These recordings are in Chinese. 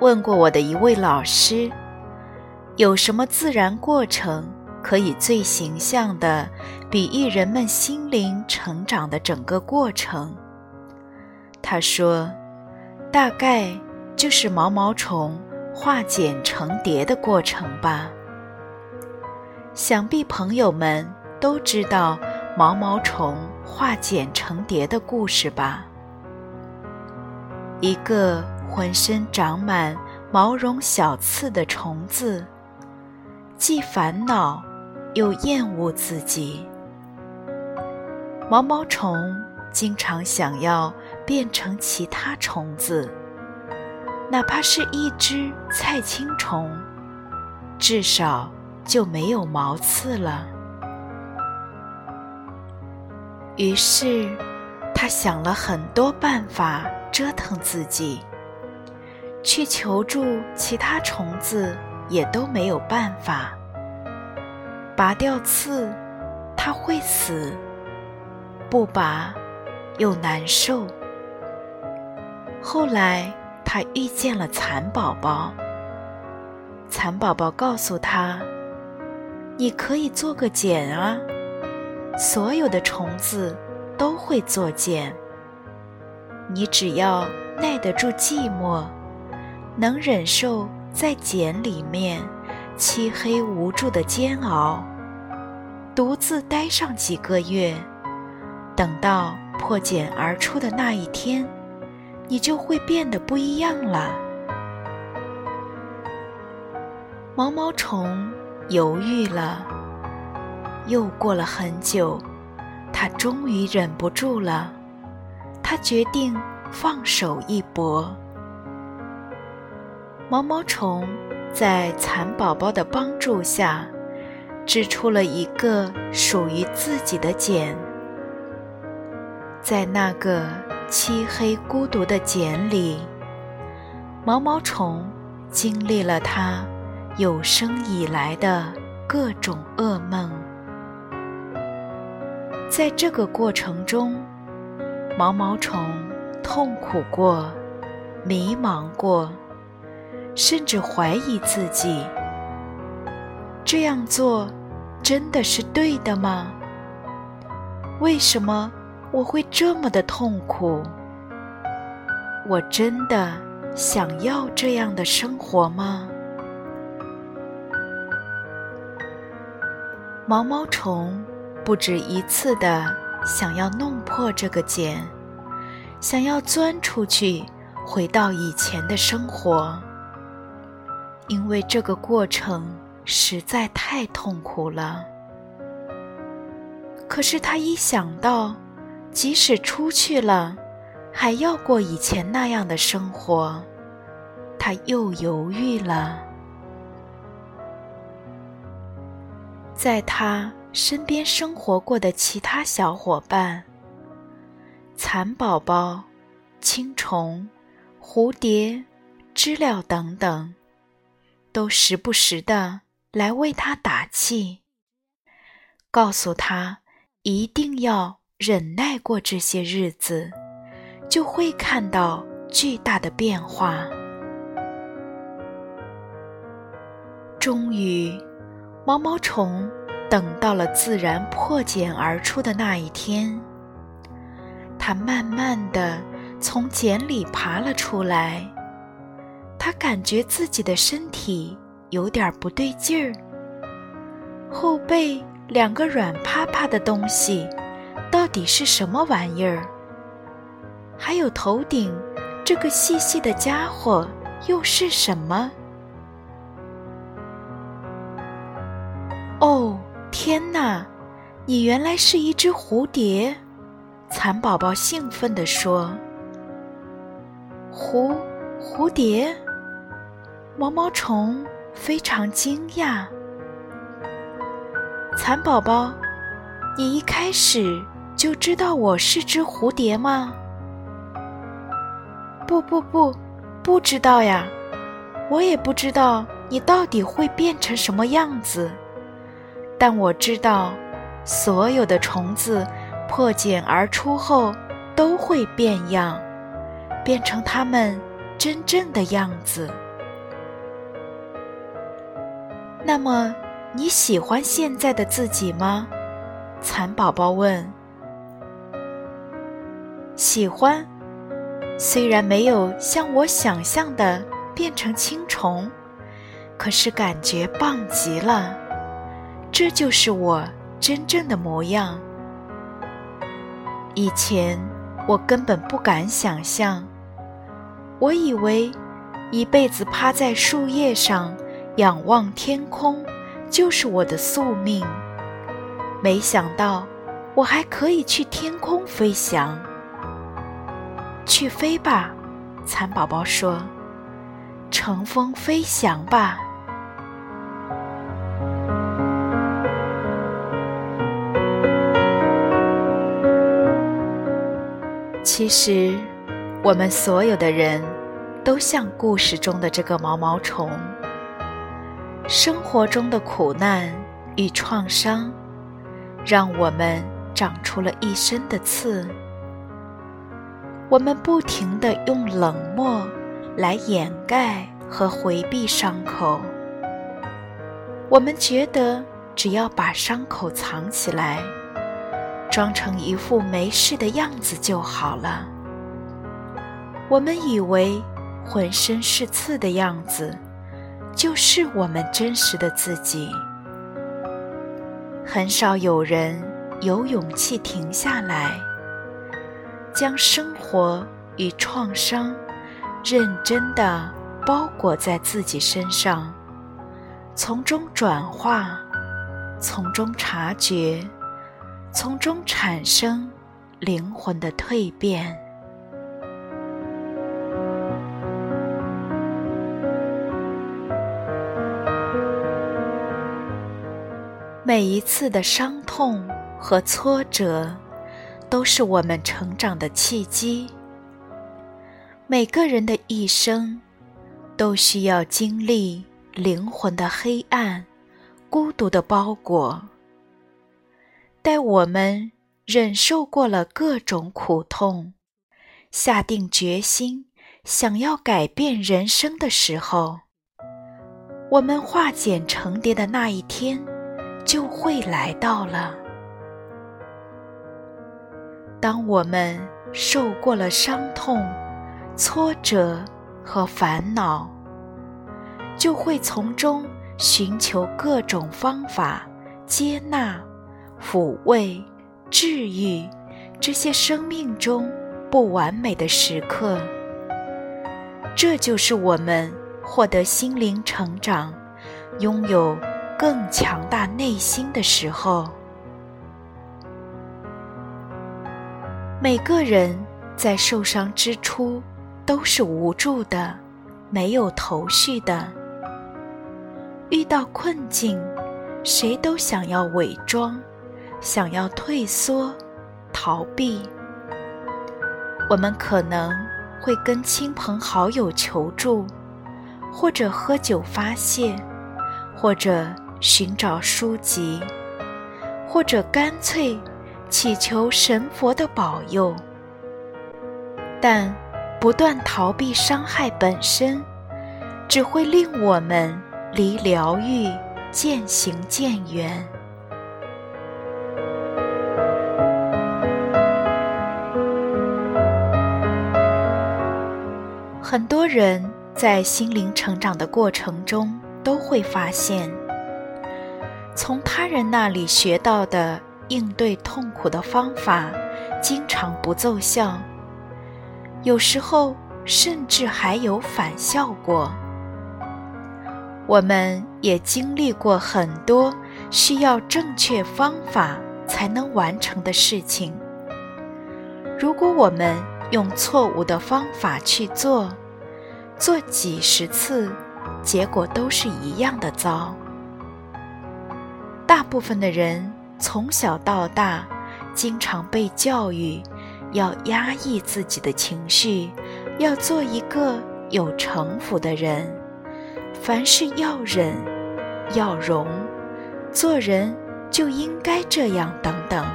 问过我的一位老师，有什么自然过程可以最形象地比喻人们心灵成长的整个过程？他说，大概就是毛毛虫化茧成蝶的过程吧。想必朋友们都知道毛毛虫化茧成蝶的故事吧？一个。浑身长满毛绒小刺的虫子，既烦恼又厌恶自己。毛毛虫经常想要变成其他虫子，哪怕是一只菜青虫，至少就没有毛刺了。于是，他想了很多办法折腾自己。去求助其他虫子也都没有办法。拔掉刺，它会死；不拔，又难受。后来，他遇见了蚕宝宝。蚕宝宝告诉他：“你可以做个茧啊，所有的虫子都会做茧。你只要耐得住寂寞。”能忍受在茧里面漆黑无助的煎熬，独自待上几个月，等到破茧而出的那一天，你就会变得不一样了。毛毛虫犹豫了，又过了很久，它终于忍不住了，它决定放手一搏。毛毛虫在蚕宝宝的帮助下，织出了一个属于自己的茧。在那个漆黑孤独的茧里，毛毛虫经历了它有生以来的各种噩梦。在这个过程中，毛毛虫痛苦过，迷茫过。甚至怀疑自己，这样做真的是对的吗？为什么我会这么的痛苦？我真的想要这样的生活吗？毛毛虫不止一次的想要弄破这个茧，想要钻出去，回到以前的生活。因为这个过程实在太痛苦了。可是他一想到，即使出去了，还要过以前那样的生活，他又犹豫了。在他身边生活过的其他小伙伴——蚕宝宝、青虫、蝴蝶、知了等等。都时不时的来为他打气，告诉他一定要忍耐过这些日子，就会看到巨大的变化。终于，毛毛虫等到了自然破茧而出的那一天，它慢慢的从茧里爬了出来。他感觉自己的身体有点不对劲儿，后背两个软趴趴的东西，到底是什么玩意儿？还有头顶这个细细的家伙又是什么？哦，天哪！你原来是一只蝴蝶！蚕宝宝兴奋地说：“蝴蝴蝶。”毛毛虫非常惊讶：“蚕宝宝，你一开始就知道我是只蝴蝶吗？”“不不不，不知道呀，我也不知道你到底会变成什么样子。但我知道，所有的虫子破茧而出后都会变样，变成它们真正的样子。”那么你喜欢现在的自己吗？蚕宝宝问。喜欢，虽然没有像我想象的变成青虫，可是感觉棒极了。这就是我真正的模样。以前我根本不敢想象，我以为一辈子趴在树叶上。仰望天空，就是我的宿命。没想到，我还可以去天空飞翔。去飞吧，蚕宝宝说：“乘风飞翔吧。”其实，我们所有的人都像故事中的这个毛毛虫。生活中的苦难与创伤，让我们长出了一身的刺。我们不停地用冷漠来掩盖和回避伤口。我们觉得只要把伤口藏起来，装成一副没事的样子就好了。我们以为浑身是刺的样子。就是我们真实的自己。很少有人有勇气停下来，将生活与创伤认真的包裹在自己身上，从中转化，从中察觉，从中产生灵魂的蜕变。每一次的伤痛和挫折，都是我们成长的契机。每个人的一生，都需要经历灵魂的黑暗、孤独的包裹。待我们忍受过了各种苦痛，下定决心想要改变人生的时候，我们化茧成蝶的那一天。就会来到了。当我们受过了伤痛、挫折和烦恼，就会从中寻求各种方法，接纳、抚慰、治愈这些生命中不完美的时刻。这就是我们获得心灵成长、拥有。更强大内心的时候，每个人在受伤之初都是无助的，没有头绪的。遇到困境，谁都想要伪装，想要退缩、逃避。我们可能会跟亲朋好友求助，或者喝酒发泄，或者。寻找书籍，或者干脆祈求神佛的保佑，但不断逃避伤害本身，只会令我们离疗愈渐行渐远。很多人在心灵成长的过程中，都会发现。从他人那里学到的应对痛苦的方法，经常不奏效，有时候甚至还有反效果。我们也经历过很多需要正确方法才能完成的事情。如果我们用错误的方法去做，做几十次、结果都是一样的糟。大部分的人从小到大，经常被教育要压抑自己的情绪，要做一个有城府的人，凡事要忍，要容，做人就应该这样等等。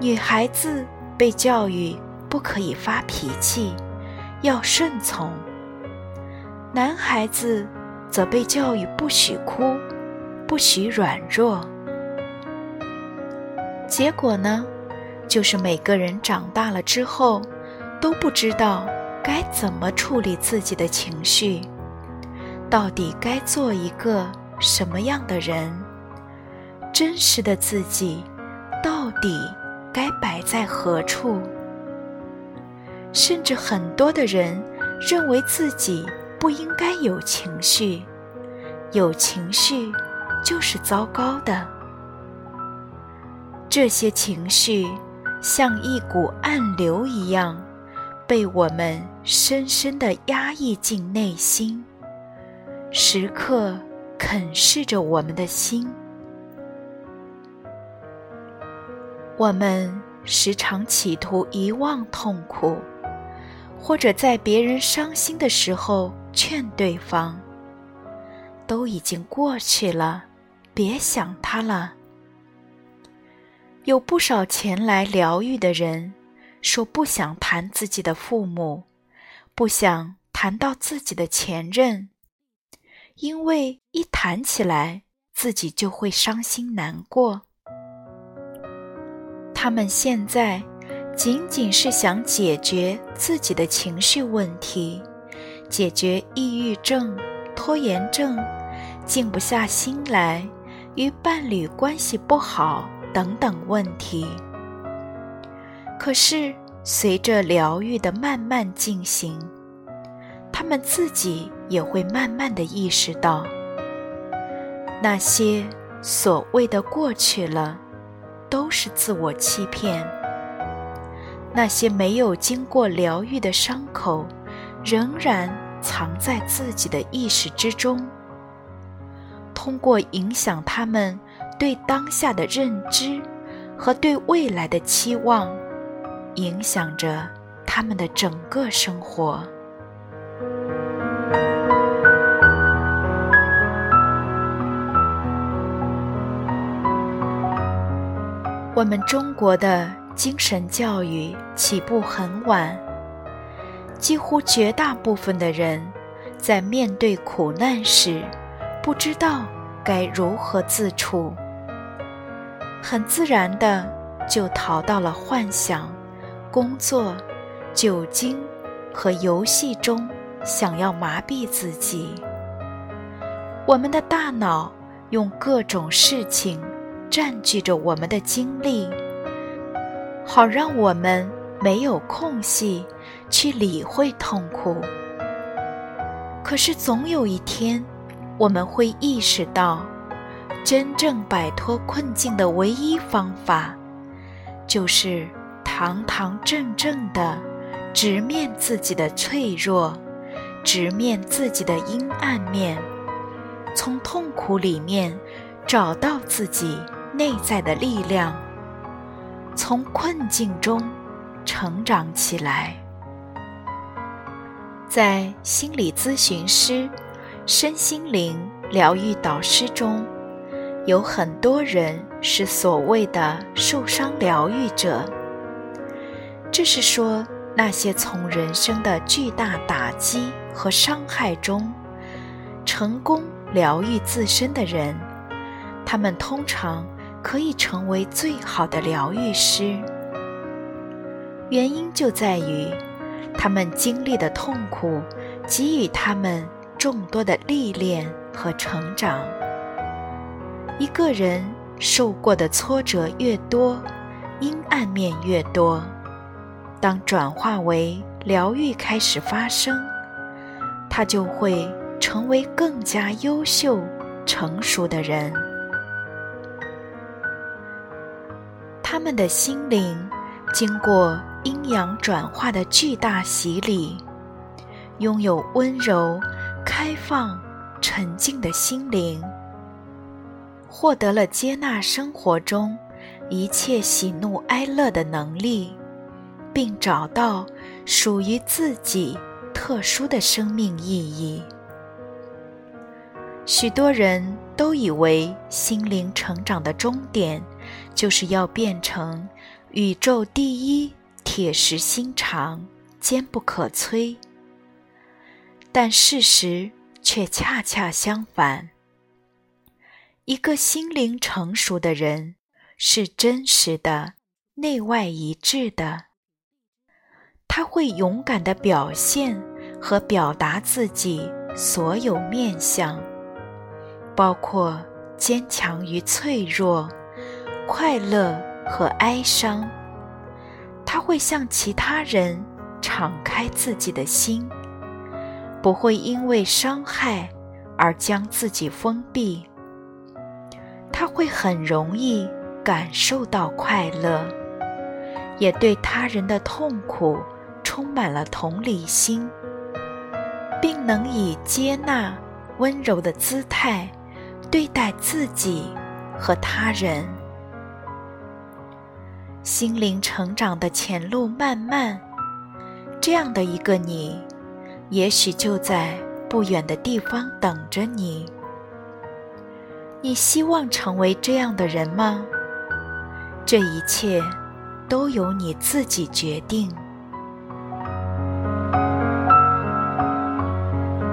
女孩子被教育不可以发脾气，要顺从。男孩子则被教育不许哭，不许软弱。结果呢，就是每个人长大了之后，都不知道该怎么处理自己的情绪，到底该做一个什么样的人，真实的自己到底该摆在何处？甚至很多的人认为自己。不应该有情绪，有情绪就是糟糕的。这些情绪像一股暗流一样，被我们深深的压抑进内心，时刻啃噬着我们的心。我们时常企图遗忘痛苦，或者在别人伤心的时候。劝对方，都已经过去了，别想他了。有不少前来疗愈的人说不想谈自己的父母，不想谈到自己的前任，因为一谈起来自己就会伤心难过。他们现在仅仅是想解决自己的情绪问题。解决抑郁症、拖延症、静不下心来、与伴侣关系不好等等问题。可是，随着疗愈的慢慢进行，他们自己也会慢慢的意识到，那些所谓的过去了，都是自我欺骗。那些没有经过疗愈的伤口。仍然藏在自己的意识之中，通过影响他们对当下的认知和对未来的期望，影响着他们的整个生活。我们中国的精神教育起步很晚。几乎绝大部分的人，在面对苦难时，不知道该如何自处，很自然的就逃到了幻想、工作、酒精和游戏中，想要麻痹自己。我们的大脑用各种事情占据着我们的精力，好让我们没有空隙。去理会痛苦，可是总有一天，我们会意识到，真正摆脱困境的唯一方法，就是堂堂正正的直面自己的脆弱，直面自己的阴暗面，从痛苦里面找到自己内在的力量，从困境中成长起来。在心理咨询师、身心灵疗愈导师中，有很多人是所谓的受伤疗愈者。这是说，那些从人生的巨大打击和伤害中成功疗愈自身的人，他们通常可以成为最好的疗愈师。原因就在于。他们经历的痛苦，给予他们众多的历练和成长。一个人受过的挫折越多，阴暗面越多，当转化为疗愈开始发生，他就会成为更加优秀、成熟的人。他们的心灵经过。阴阳转化的巨大洗礼，拥有温柔、开放、沉静的心灵，获得了接纳生活中一切喜怒哀乐的能力，并找到属于自己特殊的生命意义。许多人都以为心灵成长的终点，就是要变成宇宙第一、铁石心肠、坚不可摧。但事实却恰恰相反。一个心灵成熟的人，是真实的、内外一致的。他会勇敢的表现和表达自己所有面相。包括坚强与脆弱、快乐和哀伤，他会向其他人敞开自己的心，不会因为伤害而将自己封闭。他会很容易感受到快乐，也对他人的痛苦充满了同理心，并能以接纳、温柔的姿态。对待自己和他人，心灵成长的前路漫漫，这样的一个你，也许就在不远的地方等着你。你希望成为这样的人吗？这一切都由你自己决定。